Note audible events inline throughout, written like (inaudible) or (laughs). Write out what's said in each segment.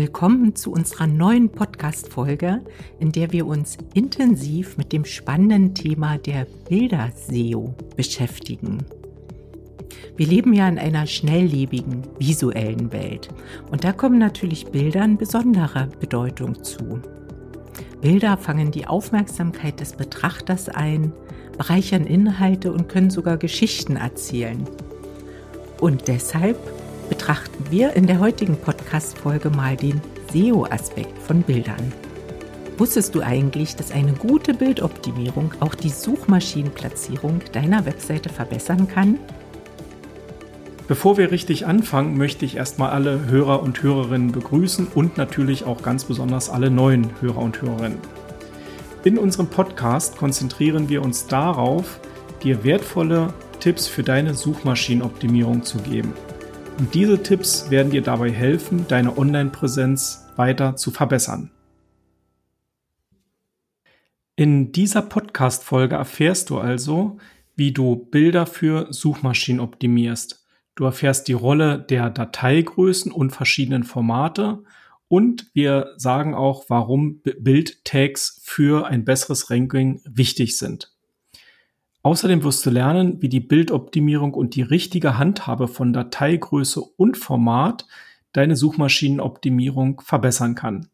Willkommen zu unserer neuen Podcast-Folge, in der wir uns intensiv mit dem spannenden Thema der Bilder-SEO beschäftigen. Wir leben ja in einer schnelllebigen, visuellen Welt und da kommen natürlich Bildern besonderer Bedeutung zu. Bilder fangen die Aufmerksamkeit des Betrachters ein, bereichern Inhalte und können sogar Geschichten erzählen. Und deshalb betrachten wir in der heutigen Podcast-Folge mal den SEO-Aspekt von Bildern. Wusstest du eigentlich, dass eine gute Bildoptimierung auch die Suchmaschinenplatzierung deiner Webseite verbessern kann? Bevor wir richtig anfangen, möchte ich erstmal alle Hörer und Hörerinnen begrüßen und natürlich auch ganz besonders alle neuen Hörer und Hörerinnen. In unserem Podcast konzentrieren wir uns darauf, dir wertvolle Tipps für deine Suchmaschinenoptimierung zu geben. Und diese Tipps werden dir dabei helfen, deine Online-Präsenz weiter zu verbessern. In dieser Podcast-Folge erfährst du also, wie du Bilder für Suchmaschinen optimierst. Du erfährst die Rolle der Dateigrößen und verschiedenen Formate und wir sagen auch, warum Bildtags für ein besseres Ranking wichtig sind. Außerdem wirst du lernen, wie die Bildoptimierung und die richtige Handhabe von Dateigröße und Format deine Suchmaschinenoptimierung verbessern kann.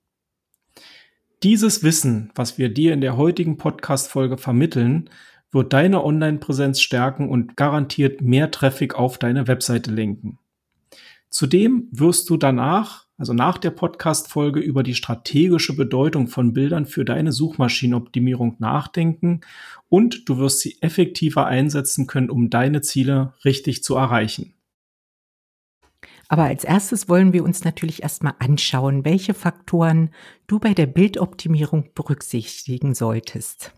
Dieses Wissen, was wir dir in der heutigen Podcast-Folge vermitteln, wird deine Online-Präsenz stärken und garantiert mehr Traffic auf deine Webseite lenken. Zudem wirst du danach also nach der Podcast-Folge über die strategische Bedeutung von Bildern für deine Suchmaschinenoptimierung nachdenken und du wirst sie effektiver einsetzen können, um deine Ziele richtig zu erreichen. Aber als erstes wollen wir uns natürlich erstmal anschauen, welche Faktoren du bei der Bildoptimierung berücksichtigen solltest.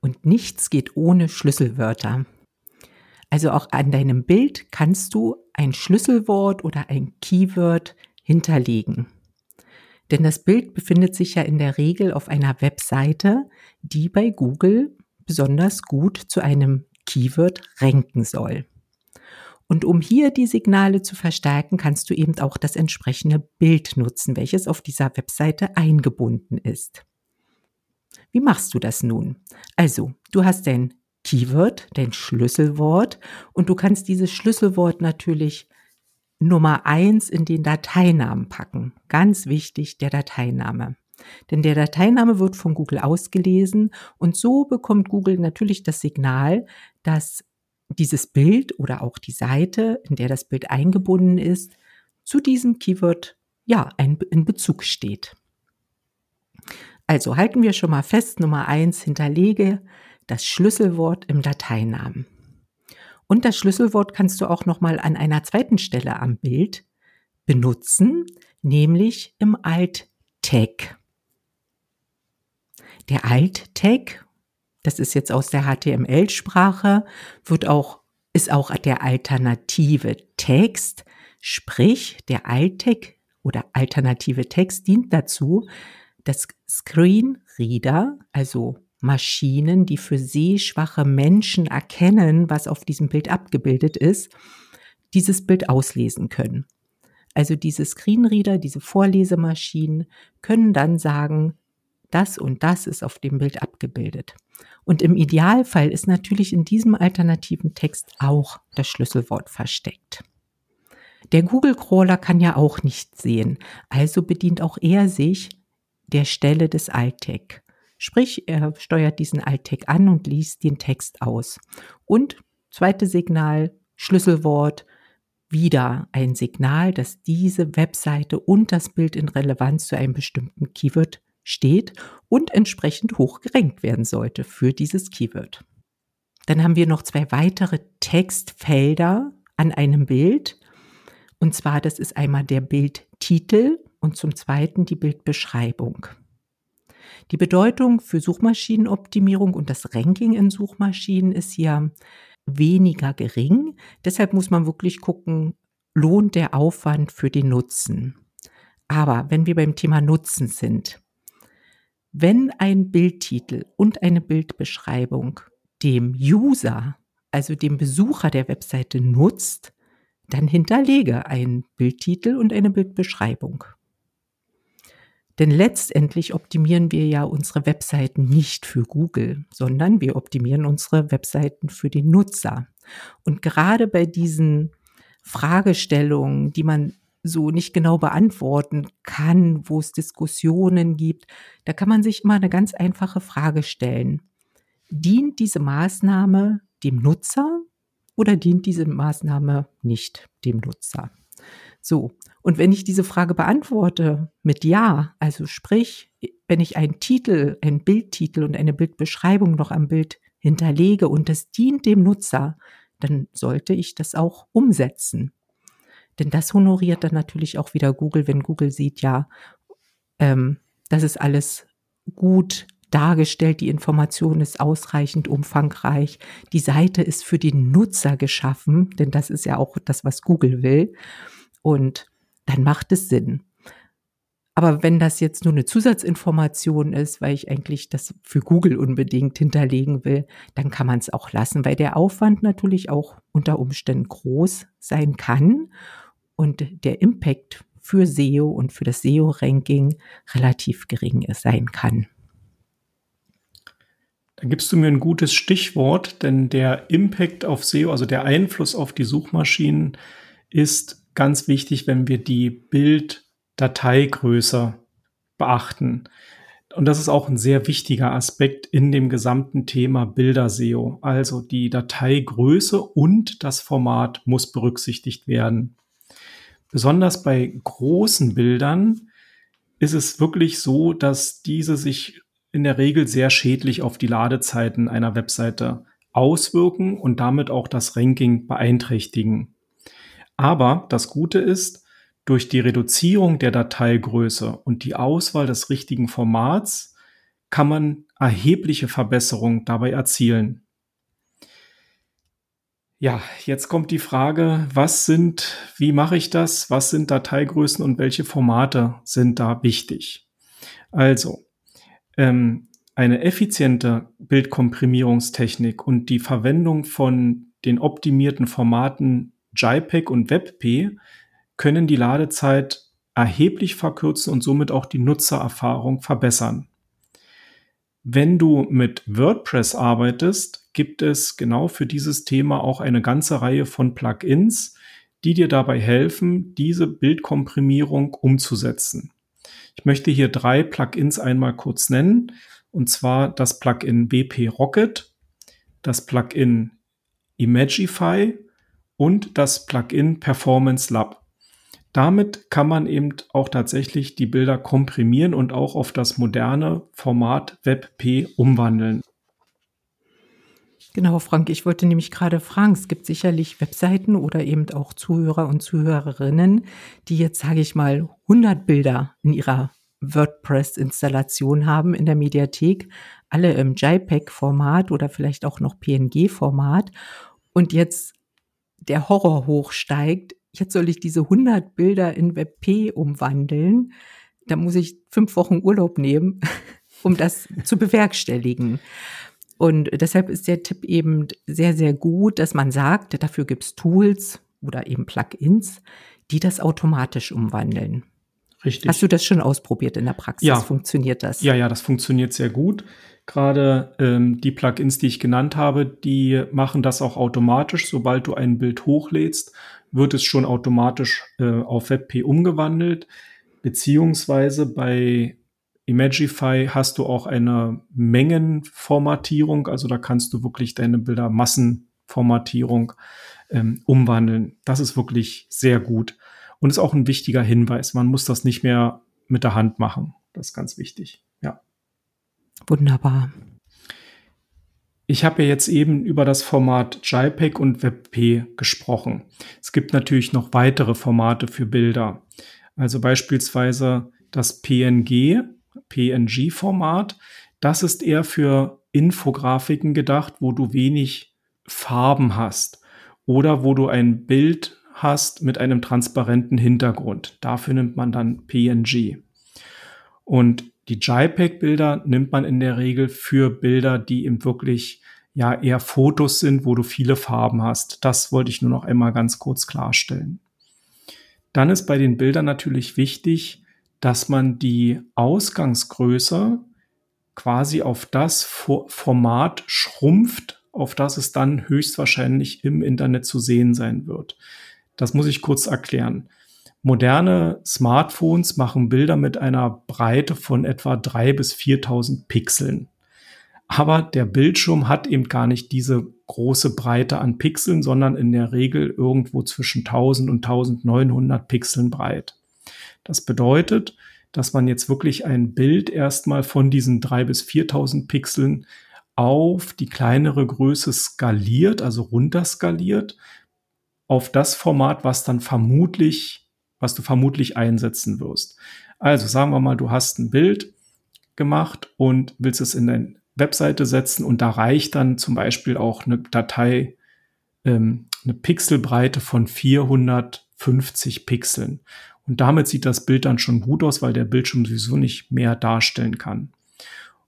Und nichts geht ohne Schlüsselwörter. Also auch an deinem Bild kannst du ein Schlüsselwort oder ein Keyword hinterlegen. Denn das Bild befindet sich ja in der Regel auf einer Webseite, die bei Google besonders gut zu einem Keyword ranken soll. Und um hier die Signale zu verstärken, kannst du eben auch das entsprechende Bild nutzen, welches auf dieser Webseite eingebunden ist. Wie machst du das nun? Also, du hast dein Keyword, dein Schlüsselwort und du kannst dieses Schlüsselwort natürlich Nummer eins in den Dateinamen packen. Ganz wichtig, der Dateiname. Denn der Dateiname wird von Google ausgelesen und so bekommt Google natürlich das Signal, dass dieses Bild oder auch die Seite, in der das Bild eingebunden ist, zu diesem Keyword ja in Bezug steht. Also halten wir schon mal fest, Nummer eins hinterlege das Schlüsselwort im Dateinamen. Und das Schlüsselwort kannst du auch noch mal an einer zweiten Stelle am Bild benutzen, nämlich im Alt-Tag. Der Alt-Tag, das ist jetzt aus der HTML-Sprache, wird auch, ist auch der alternative Text, sprich der Alt-Tag oder alternative Text dient dazu, dass Screenreader, also Maschinen, die für sehschwache Menschen erkennen, was auf diesem Bild abgebildet ist, dieses Bild auslesen können. Also diese Screenreader, diese Vorlesemaschinen können dann sagen, das und das ist auf dem Bild abgebildet. Und im Idealfall ist natürlich in diesem alternativen Text auch das Schlüsselwort versteckt. Der Google Crawler kann ja auch nicht sehen, also bedient auch er sich der Stelle des Alltag. Sprich, er steuert diesen Alt-Tag an und liest den Text aus. Und zweites Signal, Schlüsselwort, wieder ein Signal, dass diese Webseite und das Bild in Relevanz zu einem bestimmten Keyword steht und entsprechend hoch gerankt werden sollte für dieses Keyword. Dann haben wir noch zwei weitere Textfelder an einem Bild. Und zwar, das ist einmal der Bildtitel und zum zweiten die Bildbeschreibung. Die Bedeutung für Suchmaschinenoptimierung und das Ranking in Suchmaschinen ist hier weniger gering. Deshalb muss man wirklich gucken, lohnt der Aufwand für den Nutzen. Aber wenn wir beim Thema Nutzen sind, wenn ein Bildtitel und eine Bildbeschreibung dem User, also dem Besucher der Webseite nutzt, dann hinterlege einen Bildtitel und eine Bildbeschreibung. Denn letztendlich optimieren wir ja unsere Webseiten nicht für Google, sondern wir optimieren unsere Webseiten für den Nutzer. Und gerade bei diesen Fragestellungen, die man so nicht genau beantworten kann, wo es Diskussionen gibt, da kann man sich immer eine ganz einfache Frage stellen. Dient diese Maßnahme dem Nutzer oder dient diese Maßnahme nicht dem Nutzer? So. Und wenn ich diese Frage beantworte mit Ja, also sprich, wenn ich einen Titel, einen Bildtitel und eine Bildbeschreibung noch am Bild hinterlege und das dient dem Nutzer, dann sollte ich das auch umsetzen. Denn das honoriert dann natürlich auch wieder Google, wenn Google sieht, ja, ähm, das ist alles gut dargestellt, die Information ist ausreichend umfangreich, die Seite ist für den Nutzer geschaffen, denn das ist ja auch das, was Google will. Und dann macht es Sinn. Aber wenn das jetzt nur eine Zusatzinformation ist, weil ich eigentlich das für Google unbedingt hinterlegen will, dann kann man es auch lassen, weil der Aufwand natürlich auch unter Umständen groß sein kann und der Impact für SEO und für das SEO-Ranking relativ gering sein kann. Da gibst du mir ein gutes Stichwort, denn der Impact auf SEO, also der Einfluss auf die Suchmaschinen, ist ganz wichtig, wenn wir die Bilddateigröße beachten. Und das ist auch ein sehr wichtiger Aspekt in dem gesamten Thema Bilder-SEO. Also die Dateigröße und das Format muss berücksichtigt werden. Besonders bei großen Bildern ist es wirklich so, dass diese sich in der Regel sehr schädlich auf die Ladezeiten einer Webseite auswirken und damit auch das Ranking beeinträchtigen. Aber das Gute ist, durch die Reduzierung der Dateigröße und die Auswahl des richtigen Formats kann man erhebliche Verbesserungen dabei erzielen. Ja, jetzt kommt die Frage, was sind, wie mache ich das? Was sind Dateigrößen und welche Formate sind da wichtig? Also, ähm, eine effiziente Bildkomprimierungstechnik und die Verwendung von den optimierten Formaten JPEG und WebP können die Ladezeit erheblich verkürzen und somit auch die Nutzererfahrung verbessern. Wenn du mit WordPress arbeitest, gibt es genau für dieses Thema auch eine ganze Reihe von Plugins, die dir dabei helfen, diese Bildkomprimierung umzusetzen. Ich möchte hier drei Plugins einmal kurz nennen, und zwar das Plugin BP Rocket, das Plugin Imagify und das Plugin Performance Lab. Damit kann man eben auch tatsächlich die Bilder komprimieren und auch auf das moderne Format WebP umwandeln. Genau, Frank, ich wollte nämlich gerade fragen, es gibt sicherlich Webseiten oder eben auch Zuhörer und Zuhörerinnen, die jetzt, sage ich mal, 100 Bilder in ihrer WordPress-Installation haben in der Mediathek, alle im JPEG-Format oder vielleicht auch noch PNG-Format und jetzt der Horror hochsteigt, jetzt soll ich diese 100 Bilder in WebP umwandeln. Da muss ich fünf Wochen Urlaub nehmen, (laughs) um das zu bewerkstelligen. Und deshalb ist der Tipp eben sehr, sehr gut, dass man sagt, dafür gibt's Tools oder eben Plugins, die das automatisch umwandeln. Richtig. Hast du das schon ausprobiert in der Praxis? Ja. Funktioniert das? Ja, ja, das funktioniert sehr gut. Gerade ähm, die Plugins, die ich genannt habe, die machen das auch automatisch. Sobald du ein Bild hochlädst, wird es schon automatisch äh, auf WebP umgewandelt. Beziehungsweise bei Imagify hast du auch eine Mengenformatierung, also da kannst du wirklich deine Bilder Massenformatierung ähm, umwandeln. Das ist wirklich sehr gut und ist auch ein wichtiger Hinweis. Man muss das nicht mehr mit der Hand machen. Das ist ganz wichtig. Ja. Wunderbar. Ich habe ja jetzt eben über das Format JPEG und WebP gesprochen. Es gibt natürlich noch weitere Formate für Bilder. Also beispielsweise das PNG, PNG-Format. Das ist eher für Infografiken gedacht, wo du wenig Farben hast oder wo du ein Bild hast mit einem transparenten Hintergrund. Dafür nimmt man dann PNG. Und die JPEG-Bilder nimmt man in der Regel für Bilder, die eben wirklich ja eher Fotos sind, wo du viele Farben hast. Das wollte ich nur noch einmal ganz kurz klarstellen. Dann ist bei den Bildern natürlich wichtig, dass man die Ausgangsgröße quasi auf das Format schrumpft, auf das es dann höchstwahrscheinlich im Internet zu sehen sein wird. Das muss ich kurz erklären. Moderne Smartphones machen Bilder mit einer Breite von etwa drei bis 4000 Pixeln. Aber der Bildschirm hat eben gar nicht diese große Breite an Pixeln, sondern in der Regel irgendwo zwischen 1000 und 1900 Pixeln breit. Das bedeutet, dass man jetzt wirklich ein Bild erstmal von diesen drei bis 4000 Pixeln auf die kleinere Größe skaliert, also runterskaliert, auf das Format, was dann vermutlich, was du vermutlich einsetzen wirst. Also sagen wir mal, du hast ein Bild gemacht und willst es in dein Webseite setzen und da reicht dann zum Beispiel auch eine Datei, ähm, eine Pixelbreite von 450 Pixeln. Und damit sieht das Bild dann schon gut aus, weil der Bildschirm sowieso nicht mehr darstellen kann.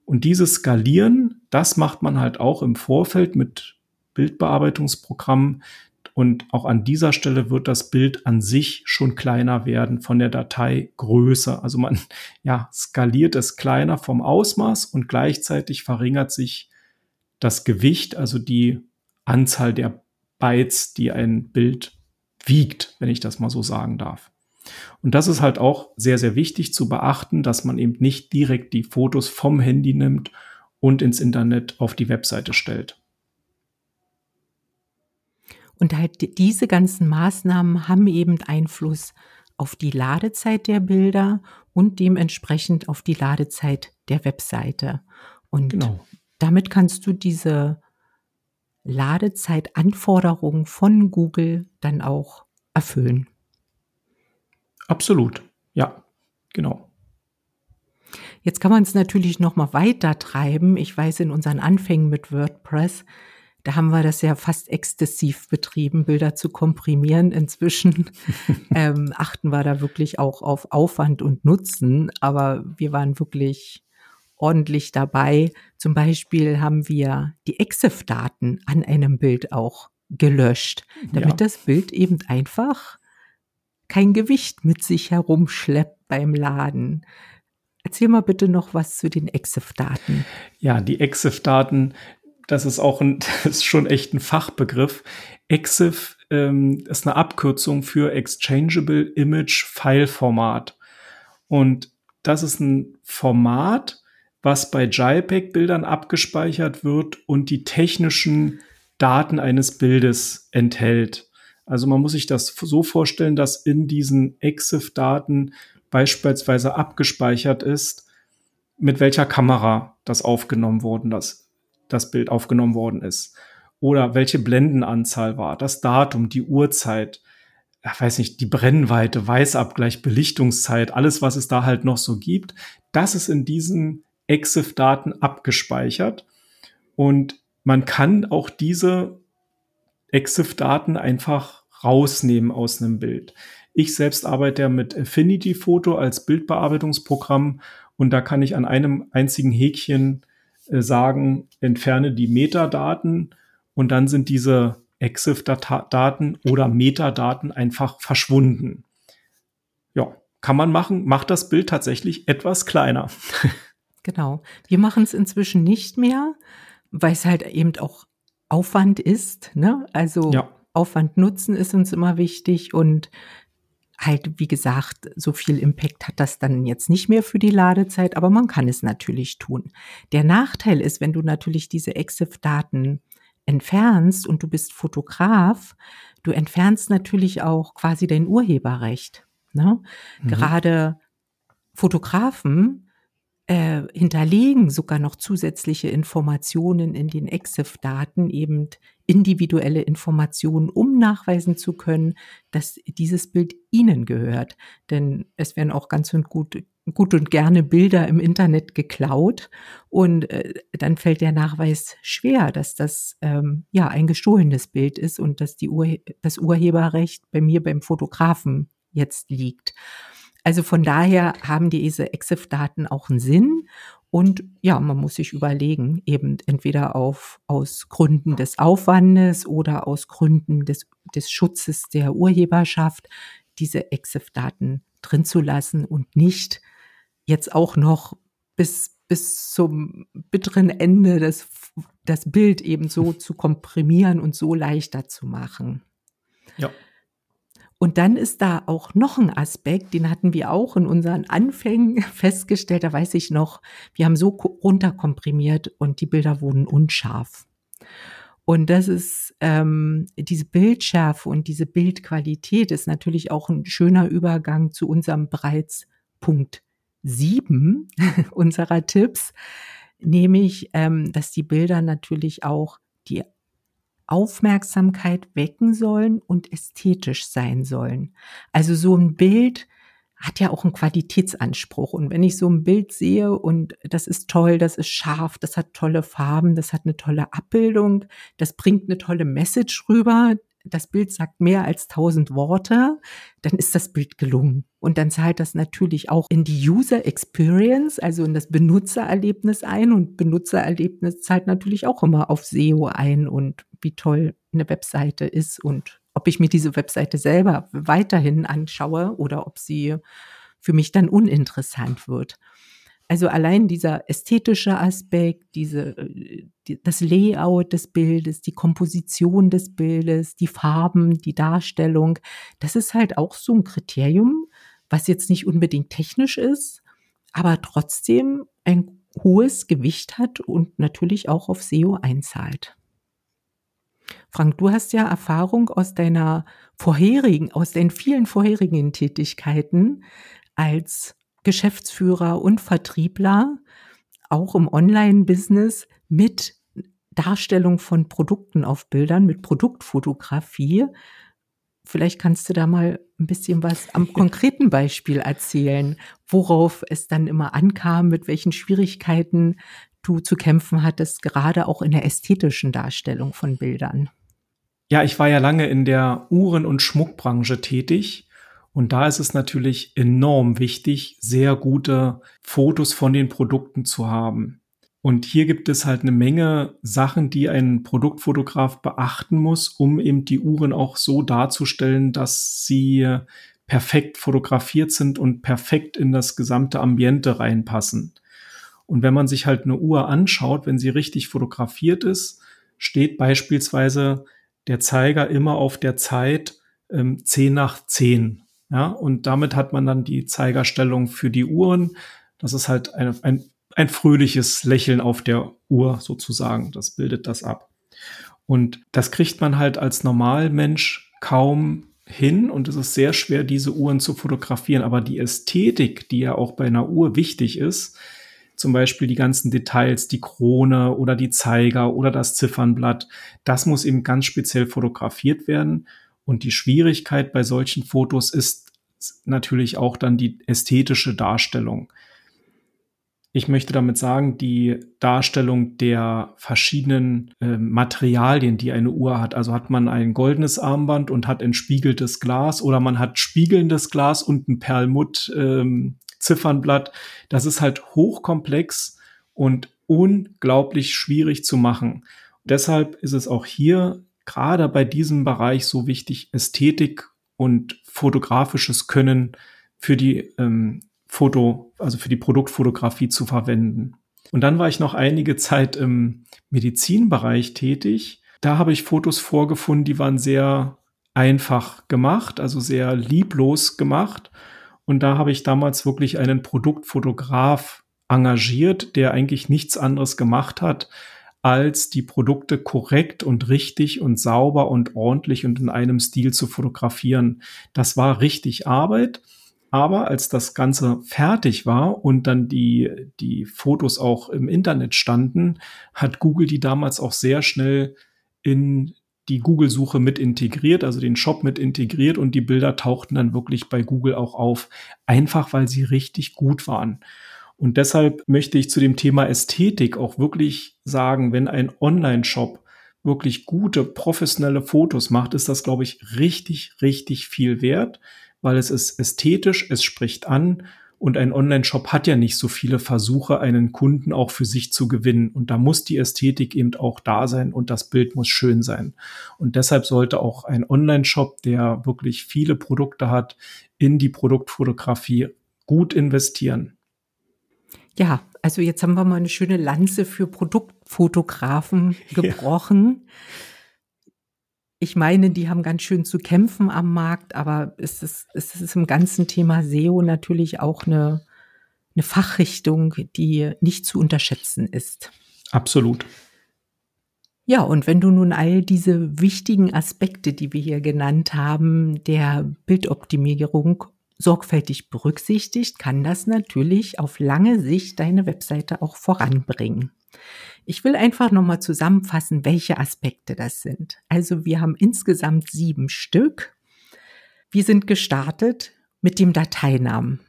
Und dieses Skalieren, das macht man halt auch im Vorfeld mit Bildbearbeitungsprogrammen, und auch an dieser Stelle wird das Bild an sich schon kleiner werden von der Dateigröße. Also man (laughs) ja, skaliert es kleiner vom Ausmaß und gleichzeitig verringert sich das Gewicht, also die Anzahl der Bytes, die ein Bild wiegt, wenn ich das mal so sagen darf. Und das ist halt auch sehr, sehr wichtig zu beachten, dass man eben nicht direkt die Fotos vom Handy nimmt und ins Internet auf die Webseite stellt. Und halt diese ganzen Maßnahmen haben eben Einfluss auf die Ladezeit der Bilder und dementsprechend auf die Ladezeit der Webseite. Und genau. damit kannst du diese Ladezeitanforderungen von Google dann auch erfüllen. Absolut, ja, genau. Jetzt kann man es natürlich noch mal weiter treiben. Ich weiß, in unseren Anfängen mit WordPress da haben wir das ja fast exzessiv betrieben, Bilder zu komprimieren. Inzwischen (laughs) ähm, achten wir da wirklich auch auf Aufwand und Nutzen, aber wir waren wirklich ordentlich dabei. Zum Beispiel haben wir die EXIF-Daten an einem Bild auch gelöscht, damit ja. das Bild eben einfach kein Gewicht mit sich herumschleppt beim Laden. Erzähl mal bitte noch was zu den EXIF-Daten. Ja, die EXIF-Daten, das ist auch ein, (laughs) das ist schon echt ein Fachbegriff. EXIF ähm, ist eine Abkürzung für Exchangeable Image File Format. Und das ist ein Format, was bei JPEG-Bildern abgespeichert wird und die technischen Daten eines Bildes enthält. Also man muss sich das so vorstellen, dass in diesen EXIF-Daten beispielsweise abgespeichert ist, mit welcher Kamera das aufgenommen worden ist das Bild aufgenommen worden ist. Oder welche Blendenanzahl war, das Datum, die Uhrzeit, ich weiß nicht, die Brennweite, Weißabgleich, Belichtungszeit, alles, was es da halt noch so gibt, das ist in diesen EXIF-Daten abgespeichert. Und man kann auch diese EXIF-Daten einfach rausnehmen aus einem Bild. Ich selbst arbeite ja mit Affinity Photo als Bildbearbeitungsprogramm und da kann ich an einem einzigen Häkchen sagen, entferne die Metadaten und dann sind diese EXIF-Daten oder Metadaten einfach verschwunden. Ja, kann man machen, macht das Bild tatsächlich etwas kleiner. (laughs) Genau. Wir machen es inzwischen nicht mehr, weil es halt eben auch Aufwand ist. Ne? Also ja. Aufwand nutzen ist uns immer wichtig und halt, wie gesagt, so viel Impact hat das dann jetzt nicht mehr für die Ladezeit, aber man kann es natürlich tun. Der Nachteil ist, wenn du natürlich diese EXIF-Daten entfernst und du bist Fotograf, du entfernst natürlich auch quasi dein Urheberrecht. Ne? Mhm. Gerade Fotografen äh, hinterlegen sogar noch zusätzliche Informationen in den EXIF-Daten, eben individuelle Informationen, um nachweisen zu können, dass dieses Bild Ihnen gehört. Denn es werden auch ganz und gut, gut und gerne Bilder im Internet geklaut und äh, dann fällt der Nachweis schwer, dass das ähm, ja ein gestohlenes Bild ist und dass die Ur das Urheberrecht bei mir beim Fotografen jetzt liegt. Also von daher haben diese EXIF-Daten auch einen Sinn. Und ja, man muss sich überlegen, eben entweder auf, aus Gründen des Aufwandes oder aus Gründen des, des Schutzes der Urheberschaft, diese EXIF-Daten drin zu lassen und nicht jetzt auch noch bis, bis zum bitteren Ende das, das Bild eben so zu komprimieren und so leichter zu machen. Ja. Und dann ist da auch noch ein Aspekt, den hatten wir auch in unseren Anfängen (laughs) festgestellt, da weiß ich noch, wir haben so runterkomprimiert und die Bilder wurden unscharf. Und das ist ähm, diese Bildschärfe und diese Bildqualität ist natürlich auch ein schöner Übergang zu unserem bereits Punkt sieben (laughs) unserer Tipps, nämlich, ähm, dass die Bilder natürlich auch die Aufmerksamkeit wecken sollen und ästhetisch sein sollen. Also so ein Bild hat ja auch einen Qualitätsanspruch. Und wenn ich so ein Bild sehe und das ist toll, das ist scharf, das hat tolle Farben, das hat eine tolle Abbildung, das bringt eine tolle Message rüber, das Bild sagt mehr als tausend Worte, dann ist das Bild gelungen. Und dann zahlt das natürlich auch in die User Experience, also in das Benutzererlebnis ein. Und Benutzererlebnis zahlt natürlich auch immer auf SEO ein und wie toll eine Webseite ist und ob ich mir diese Webseite selber weiterhin anschaue oder ob sie für mich dann uninteressant wird. Also allein dieser ästhetische Aspekt, diese, die, das Layout des Bildes, die Komposition des Bildes, die Farben, die Darstellung, das ist halt auch so ein Kriterium, was jetzt nicht unbedingt technisch ist, aber trotzdem ein hohes Gewicht hat und natürlich auch auf SEO einzahlt. Frank, du hast ja Erfahrung aus deiner vorherigen, aus den vielen vorherigen Tätigkeiten als Geschäftsführer und Vertriebler, auch im Online-Business mit Darstellung von Produkten auf Bildern, mit Produktfotografie. Vielleicht kannst du da mal ein bisschen was am konkreten Beispiel erzählen, worauf es dann immer ankam, mit welchen Schwierigkeiten du zu kämpfen hattest, gerade auch in der ästhetischen Darstellung von Bildern. Ja, ich war ja lange in der Uhren- und Schmuckbranche tätig und da ist es natürlich enorm wichtig, sehr gute Fotos von den Produkten zu haben. Und hier gibt es halt eine Menge Sachen, die ein Produktfotograf beachten muss, um eben die Uhren auch so darzustellen, dass sie perfekt fotografiert sind und perfekt in das gesamte Ambiente reinpassen. Und wenn man sich halt eine Uhr anschaut, wenn sie richtig fotografiert ist, steht beispielsweise der Zeiger immer auf der Zeit ähm, 10 nach 10. Ja, und damit hat man dann die Zeigerstellung für die Uhren. Das ist halt ein, ein, ein fröhliches Lächeln auf der Uhr sozusagen. Das bildet das ab. Und das kriegt man halt als Normalmensch kaum hin und es ist sehr schwer, diese Uhren zu fotografieren. Aber die Ästhetik, die ja auch bei einer Uhr wichtig ist, zum Beispiel die ganzen Details, die Krone oder die Zeiger oder das Ziffernblatt, das muss eben ganz speziell fotografiert werden. Und die Schwierigkeit bei solchen Fotos ist natürlich auch dann die ästhetische Darstellung. Ich möchte damit sagen, die Darstellung der verschiedenen äh, Materialien, die eine Uhr hat. Also hat man ein goldenes Armband und hat entspiegeltes Glas oder man hat spiegelndes Glas und ein Perlmutt ähm. Das ist halt hochkomplex und unglaublich schwierig zu machen. deshalb ist es auch hier gerade bei diesem Bereich so wichtig, Ästhetik und fotografisches Können für die ähm, Foto, also für die Produktfotografie zu verwenden. Und dann war ich noch einige Zeit im Medizinbereich tätig. Da habe ich Fotos vorgefunden, die waren sehr einfach gemacht, also sehr lieblos gemacht. Und da habe ich damals wirklich einen Produktfotograf engagiert, der eigentlich nichts anderes gemacht hat, als die Produkte korrekt und richtig und sauber und ordentlich und in einem Stil zu fotografieren. Das war richtig Arbeit. Aber als das Ganze fertig war und dann die, die Fotos auch im Internet standen, hat Google die damals auch sehr schnell in die Google-Suche mit integriert, also den Shop mit integriert und die Bilder tauchten dann wirklich bei Google auch auf, einfach weil sie richtig gut waren. Und deshalb möchte ich zu dem Thema Ästhetik auch wirklich sagen, wenn ein Online-Shop wirklich gute, professionelle Fotos macht, ist das, glaube ich, richtig, richtig viel wert, weil es ist ästhetisch, es spricht an Und ein Online-Shop hat ja nicht so viele Versuche, einen Kunden auch für sich zu gewinnen. Und da muss die Ästhetik eben auch da sein und das Bild muss schön sein. Und deshalb sollte auch ein Online-Shop, der wirklich viele Produkte hat, in die Produktfotografie gut investieren. Ja, also jetzt haben wir mal eine schöne Lanze für Produktfotografen gebrochen. Ja. Ich meine, die haben ganz schön zu kämpfen am Markt, aber es ist, es ist im ganzen Thema SEO natürlich auch eine, eine Fachrichtung, die nicht zu unterschätzen ist. Absolut. Ja, und wenn du nun all diese wichtigen Aspekte, die wir hier genannt haben, der Bildoptimierung sorgfältig berücksichtigt, kann das natürlich auf lange Sicht deine Webseite auch voranbringen. Ich will einfach nochmal zusammenfassen, welche Aspekte das sind. Also wir haben insgesamt sieben Stück. Wir sind gestartet mit dem Dateinamen.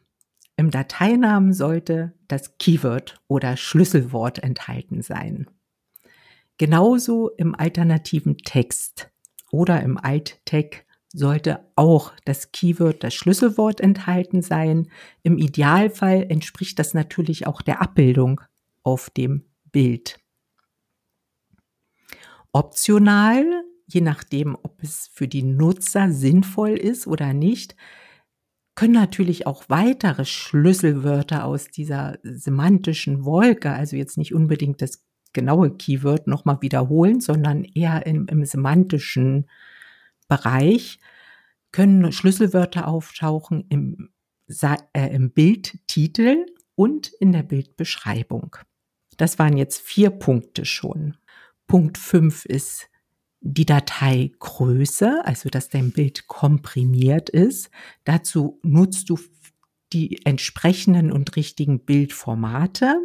Im Dateinamen sollte das Keyword oder Schlüsselwort enthalten sein. Genauso im alternativen Text oder im Alt-Tag sollte auch das Keyword, das Schlüsselwort enthalten sein. Im Idealfall entspricht das natürlich auch der Abbildung auf dem Bild. Optional, je nachdem, ob es für die Nutzer sinnvoll ist oder nicht, können natürlich auch weitere Schlüsselwörter aus dieser semantischen Wolke, also jetzt nicht unbedingt das genaue Keyword nochmal wiederholen, sondern eher im, im semantischen Bereich können Schlüsselwörter auftauchen im, äh, im Bildtitel und in der Bildbeschreibung. Das waren jetzt vier Punkte schon. Punkt fünf ist die Dateigröße, also dass dein Bild komprimiert ist. Dazu nutzt du die entsprechenden und richtigen Bildformate.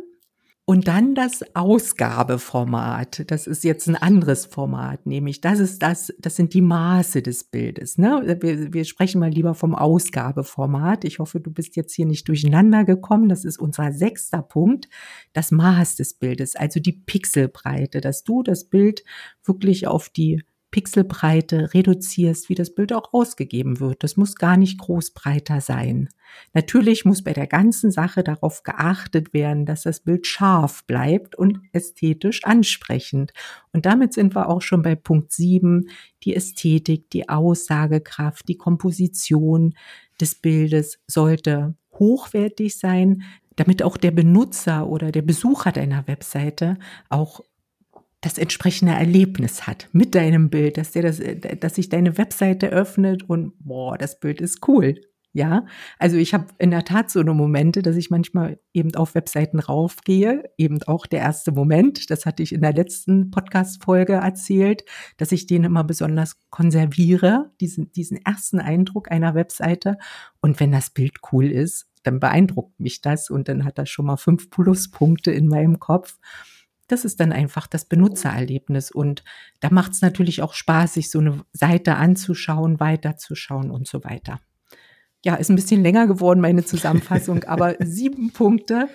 Und dann das Ausgabeformat. Das ist jetzt ein anderes Format, nämlich das ist das, das sind die Maße des Bildes. Ne? Wir, wir sprechen mal lieber vom Ausgabeformat. Ich hoffe, du bist jetzt hier nicht durcheinander gekommen. Das ist unser sechster Punkt, das Maß des Bildes, also die Pixelbreite, dass du das Bild wirklich auf die Pixelbreite reduzierst, wie das Bild auch ausgegeben wird. Das muss gar nicht groß breiter sein. Natürlich muss bei der ganzen Sache darauf geachtet werden, dass das Bild scharf bleibt und ästhetisch ansprechend. Und damit sind wir auch schon bei Punkt 7, die Ästhetik, die Aussagekraft, die Komposition des Bildes sollte hochwertig sein, damit auch der Benutzer oder der Besucher deiner Webseite auch das entsprechende Erlebnis hat mit deinem Bild, dass der das, dass sich deine Webseite öffnet und boah, das Bild ist cool. Ja, also ich habe in der Tat so eine Momente, dass ich manchmal eben auf Webseiten raufgehe, eben auch der erste Moment, das hatte ich in der letzten Podcast-Folge erzählt, dass ich den immer besonders konserviere, diesen, diesen ersten Eindruck einer Webseite. Und wenn das Bild cool ist, dann beeindruckt mich das und dann hat das schon mal fünf Pluspunkte in meinem Kopf das ist dann einfach das Benutzererlebnis. Und da macht es natürlich auch Spaß, sich so eine Seite anzuschauen, weiterzuschauen und so weiter. Ja, ist ein bisschen länger geworden, meine Zusammenfassung, (laughs) aber sieben Punkte.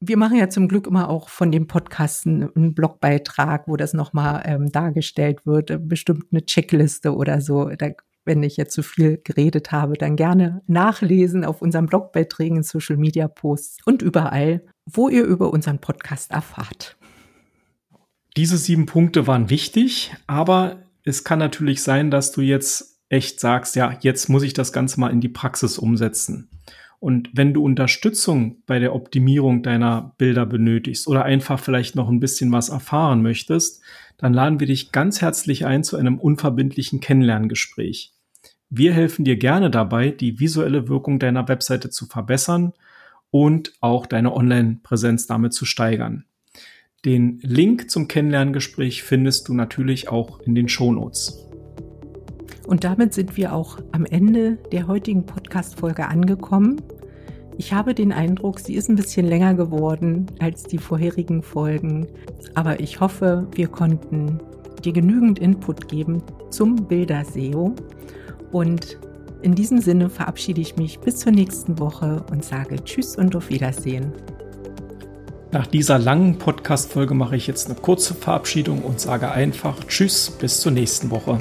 Wir machen ja zum Glück immer auch von dem Podcast einen Blogbeitrag, wo das nochmal ähm, dargestellt wird, bestimmt eine Checkliste oder so. Da, wenn ich jetzt zu viel geredet habe, dann gerne nachlesen auf unseren Blogbeiträgen, Social Media Posts und überall, wo ihr über unseren Podcast erfahrt. Diese sieben Punkte waren wichtig, aber es kann natürlich sein, dass du jetzt echt sagst, ja, jetzt muss ich das Ganze mal in die Praxis umsetzen. Und wenn du Unterstützung bei der Optimierung deiner Bilder benötigst oder einfach vielleicht noch ein bisschen was erfahren möchtest, dann laden wir dich ganz herzlich ein zu einem unverbindlichen Kennenlerngespräch. Wir helfen dir gerne dabei, die visuelle Wirkung deiner Webseite zu verbessern und auch deine Online-Präsenz damit zu steigern. Den Link zum Kennenlerngespräch findest du natürlich auch in den Shownotes. Und damit sind wir auch am Ende der heutigen Podcast-Folge angekommen. Ich habe den Eindruck, sie ist ein bisschen länger geworden als die vorherigen Folgen, aber ich hoffe, wir konnten dir genügend Input geben zum Bilder-SEO. Und in diesem Sinne verabschiede ich mich bis zur nächsten Woche und sage Tschüss und auf Wiedersehen. Nach dieser langen Podcast-Folge mache ich jetzt eine kurze Verabschiedung und sage einfach Tschüss, bis zur nächsten Woche.